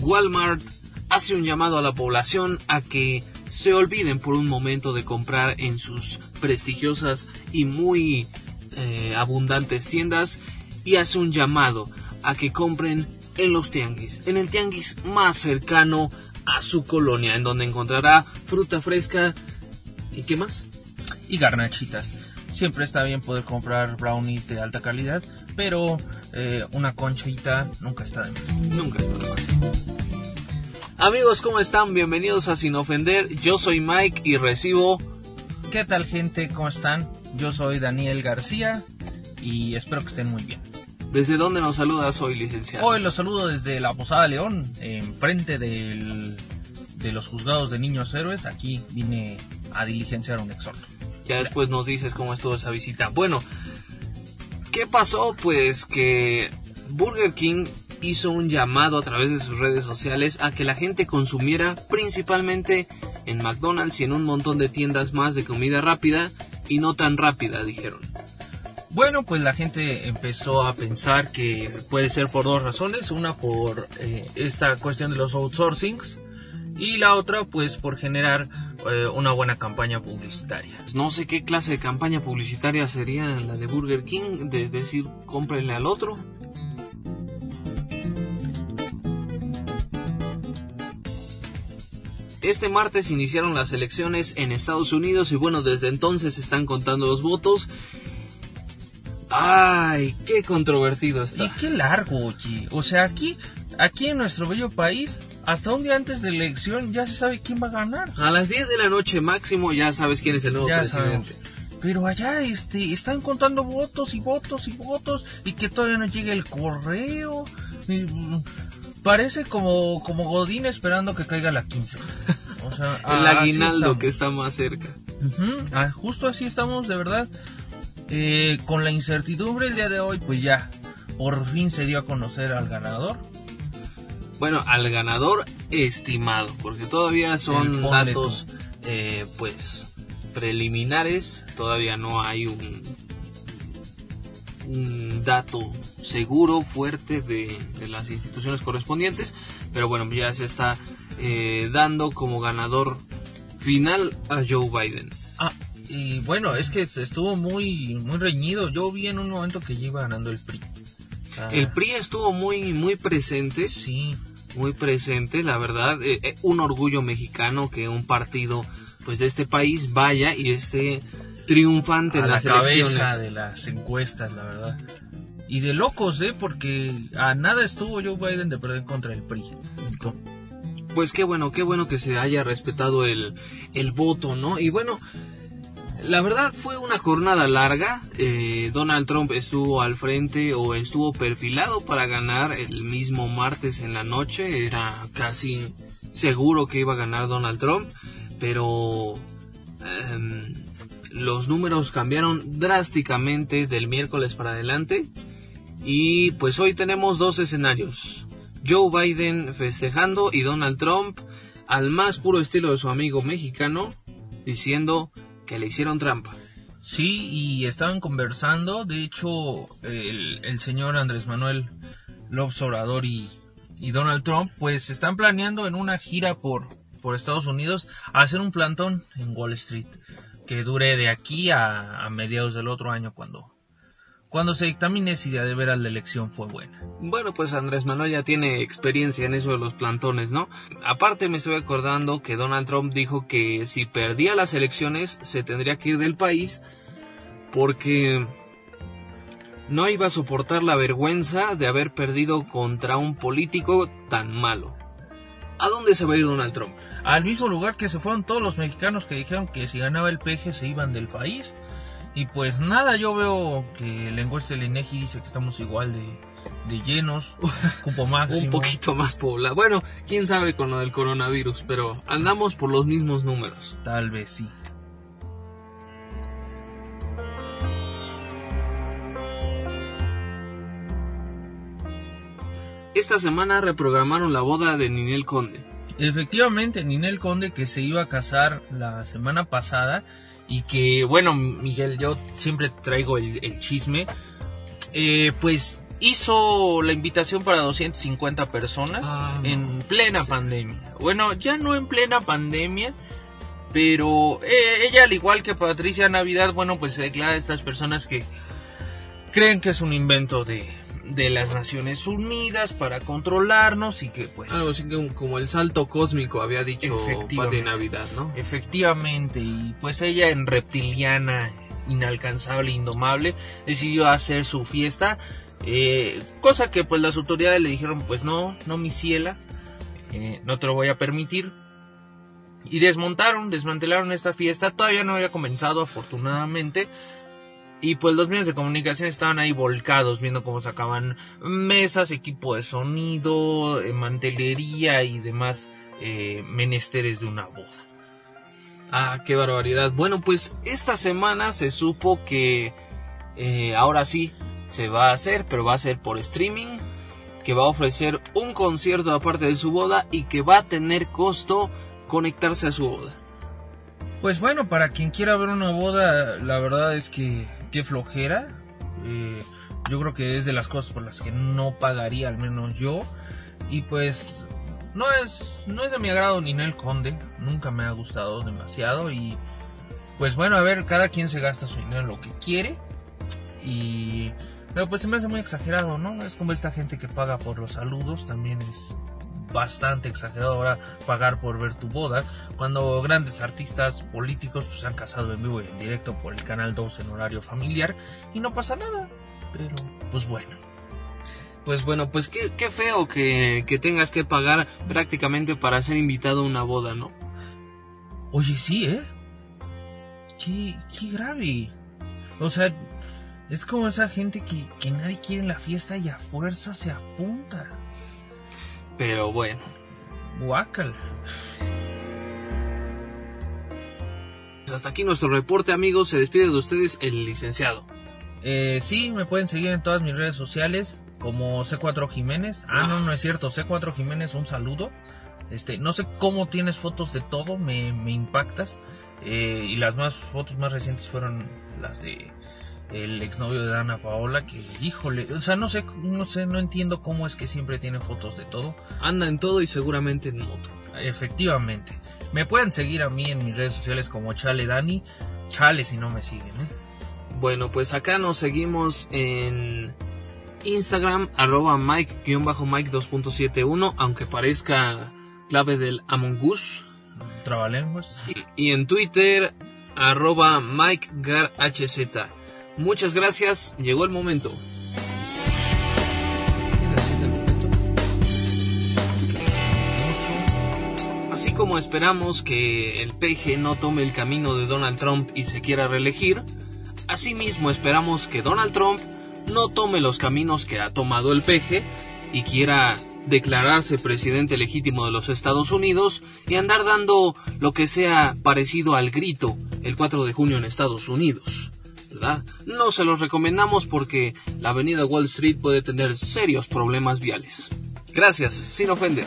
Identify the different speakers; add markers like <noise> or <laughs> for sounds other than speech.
Speaker 1: Walmart hace un llamado a la población a que se olviden por un momento de comprar en sus prestigiosas y muy eh, abundantes tiendas y hace un llamado a que compren en los tianguis, en el tianguis más cercano a su colonia, en donde encontrará fruta fresca y qué más.
Speaker 2: Y garnachitas. Siempre está bien poder comprar brownies de alta calidad, pero eh, una conchita nunca está de más.
Speaker 1: Nunca está de más. Amigos, ¿cómo están? Bienvenidos a Sin Ofender. Yo soy Mike y recibo...
Speaker 2: ¿Qué tal gente? ¿Cómo están? Yo soy Daniel García y espero que estén muy bien.
Speaker 1: ¿Desde dónde nos saludas hoy, licenciado?
Speaker 2: Hoy los saludo desde la Posada León, enfrente del, de los juzgados de niños héroes. Aquí vine a diligenciar un exhorto.
Speaker 1: Ya después nos dices cómo estuvo esa visita. Bueno, ¿qué pasó? Pues que Burger King hizo un llamado a través de sus redes sociales a que la gente consumiera principalmente en McDonald's y en un montón de tiendas más de comida rápida y no tan rápida, dijeron.
Speaker 2: Bueno, pues la gente empezó a pensar que puede ser por dos razones. Una por eh, esta cuestión de los outsourcings y la otra pues por generar eh, una buena campaña publicitaria.
Speaker 1: No sé qué clase de campaña publicitaria sería la de Burger King, de decir cómprenle al otro. Este martes iniciaron las elecciones en Estados Unidos y bueno, desde entonces están contando los votos. Ay, qué controvertido está.
Speaker 2: Y qué largo, oye. O sea, aquí, aquí en nuestro bello país, hasta un día antes de la elección ya se sabe quién va a ganar.
Speaker 1: A las 10 de la noche máximo ya sabes quién es el nuevo
Speaker 2: Ya
Speaker 1: presidente.
Speaker 2: sabemos. Pero allá este, están contando votos y votos y votos y que todavía no llega el correo. Y, mm, parece como, como Godín esperando que caiga la 15. O sea, <laughs>
Speaker 1: El aguinaldo que está más cerca.
Speaker 2: Ah, justo así estamos, de verdad. Eh, con la incertidumbre el día de hoy, pues ya, por fin se dio a conocer al ganador.
Speaker 1: Bueno, al ganador estimado, porque todavía son datos, eh, pues, preliminares. Todavía no hay un, un dato seguro, fuerte de, de las instituciones correspondientes. Pero bueno, ya se está eh, dando como ganador final a Joe Biden.
Speaker 2: Ah, y bueno, es que estuvo muy, muy reñido. Yo vi en un momento que ya iba ganando el PRI. Ah,
Speaker 1: El PRI estuvo muy, muy presente.
Speaker 2: Sí,
Speaker 1: muy presente, la verdad, eh, eh, un orgullo mexicano que un partido pues de este país vaya y esté triunfante
Speaker 2: a
Speaker 1: en
Speaker 2: la
Speaker 1: las
Speaker 2: cabeza
Speaker 1: elecciones.
Speaker 2: de las encuestas, la verdad. Y de locos, ¿eh? Porque a nada estuvo Joe Biden de perder contra el PRI.
Speaker 1: Pues qué bueno, qué bueno que se haya respetado el, el voto, ¿no? Y bueno, la verdad fue una jornada larga. eh, Donald Trump estuvo al frente o estuvo perfilado para ganar el mismo martes en la noche. Era casi seguro que iba a ganar Donald Trump, pero em, los números cambiaron drásticamente del miércoles para adelante. Y pues hoy tenemos dos escenarios. Joe Biden festejando y Donald Trump al más puro estilo de su amigo mexicano diciendo que le hicieron trampa.
Speaker 2: Sí, y estaban conversando. De hecho, el, señor Andrés Manuel López Obrador y, y Donald Trump, pues están planeando en una gira por, por Estados Unidos hacer un plantón en Wall Street que dure de aquí a, a mediados del otro año cuando, cuando se dictamine si de veras la elección fue buena.
Speaker 1: Bueno, pues Andrés Manuel ya tiene experiencia en eso de los plantones, ¿no? Aparte me estoy acordando que Donald Trump dijo que si perdía las elecciones se tendría que ir del país porque no iba a soportar la vergüenza de haber perdido contra un político tan malo. ¿A dónde se va a ir Donald Trump?
Speaker 2: Al mismo lugar que se fueron todos los mexicanos que dijeron que si ganaba el PG se iban del país. Y pues nada, yo veo que la encuesta del INEGI dice que estamos igual de, de llenos, <laughs> cupo máximo.
Speaker 1: Un poquito más poblado. Bueno, quién sabe con lo del coronavirus, pero andamos por los mismos números.
Speaker 2: Tal vez sí.
Speaker 1: Esta semana reprogramaron la boda de Ninel Conde.
Speaker 2: Efectivamente, Ninel Conde que se iba a casar la semana pasada y que, bueno, Miguel, yo siempre traigo el, el chisme. eh, pues hizo la invitación para 250 personas
Speaker 1: Ah, no.
Speaker 2: en plena pandemia. Bueno, ya no en plena pandemia, pero eh, ella, al igual que Patricia Navidad, bueno, pues se declara a estas personas que creen que es un invento de, de las Naciones Unidas para controlarnos y que pues...
Speaker 1: Algo así como, el salto cósmico había dicho. Pati Navidad, ¿no?
Speaker 2: Efectivamente, y pues ella en reptiliana, inalcanzable, indomable, decidió hacer su fiesta, eh, cosa que pues las autoridades le dijeron, pues no, no mi ciela, eh, no te lo voy a permitir. Y desmontaron, desmantelaron esta fiesta, todavía no había comenzado afortunadamente. Y pues los medios de comunicación estaban ahí volcados viendo cómo sacaban mesas, equipo de sonido, eh, mantelería y demás eh, menesteres de una boda.
Speaker 1: Ah, qué barbaridad. Bueno, pues esta semana se supo que eh, ahora sí se va a hacer, pero va a ser por streaming, que va a ofrecer un concierto aparte de su boda y que va a tener costo conectarse a su boda.
Speaker 2: Pues bueno, para quien quiera ver una boda, la verdad es que qué flojera. Eh, yo creo que es de las cosas por las que no pagaría, al menos yo. Y pues no es, no es de mi agrado Ninel Conde, nunca me ha gustado demasiado. Y pues bueno, a ver, cada quien se gasta su dinero en lo que quiere. Y pero pues se me hace muy exagerado, ¿no? Es como esta gente que paga por los saludos, también es bastante exagerado ahora pagar por ver tu boda, cuando grandes artistas políticos pues, se han casado en vivo y en directo por el canal 2 en horario familiar y no pasa nada. Pero pues bueno.
Speaker 1: Pues bueno, pues qué, qué feo que, que tengas que pagar prácticamente para ser invitado a una boda, ¿no?
Speaker 2: Oye, sí, ¿eh? Qué, qué grave. O sea, es como esa gente que, que nadie quiere en la fiesta y a fuerza se apunta.
Speaker 1: Pero bueno.
Speaker 2: Guácala.
Speaker 1: Pues hasta aquí nuestro reporte, amigos. Se despide de ustedes el licenciado.
Speaker 2: Eh, sí, me pueden seguir en todas mis redes sociales como C4 Jiménez. Ah, no, no es cierto. C4 Jiménez, un saludo. Este, no sé cómo tienes fotos de todo, me, me impactas. Eh, y las más fotos más recientes fueron las de el exnovio de Ana Paola, que híjole, o sea, no sé, no sé, no entiendo cómo es que siempre tiene fotos de todo.
Speaker 1: Anda en todo y seguramente en moto.
Speaker 2: Efectivamente. Me pueden seguir a mí en mis redes sociales como Chale Dani. Chale si no me siguen, ¿eh?
Speaker 1: Bueno, pues acá nos seguimos en Instagram, arroba Mike-Mike 2.71, aunque parezca clave del Among Us.
Speaker 2: Trabalenguas.
Speaker 1: Y, y en Twitter, arroba MikeGarHZ. Muchas gracias, llegó el momento. Así como esperamos que el PG no tome el camino de Donald Trump y se quiera reelegir, asimismo esperamos que Donald Trump no tome los caminos que ha tomado el PG y quiera declararse presidente legítimo de los Estados Unidos y andar dando lo que sea parecido al grito el 4 de junio en Estados Unidos. No se los recomendamos porque la avenida Wall Street puede tener serios problemas viales. Gracias, sin ofender.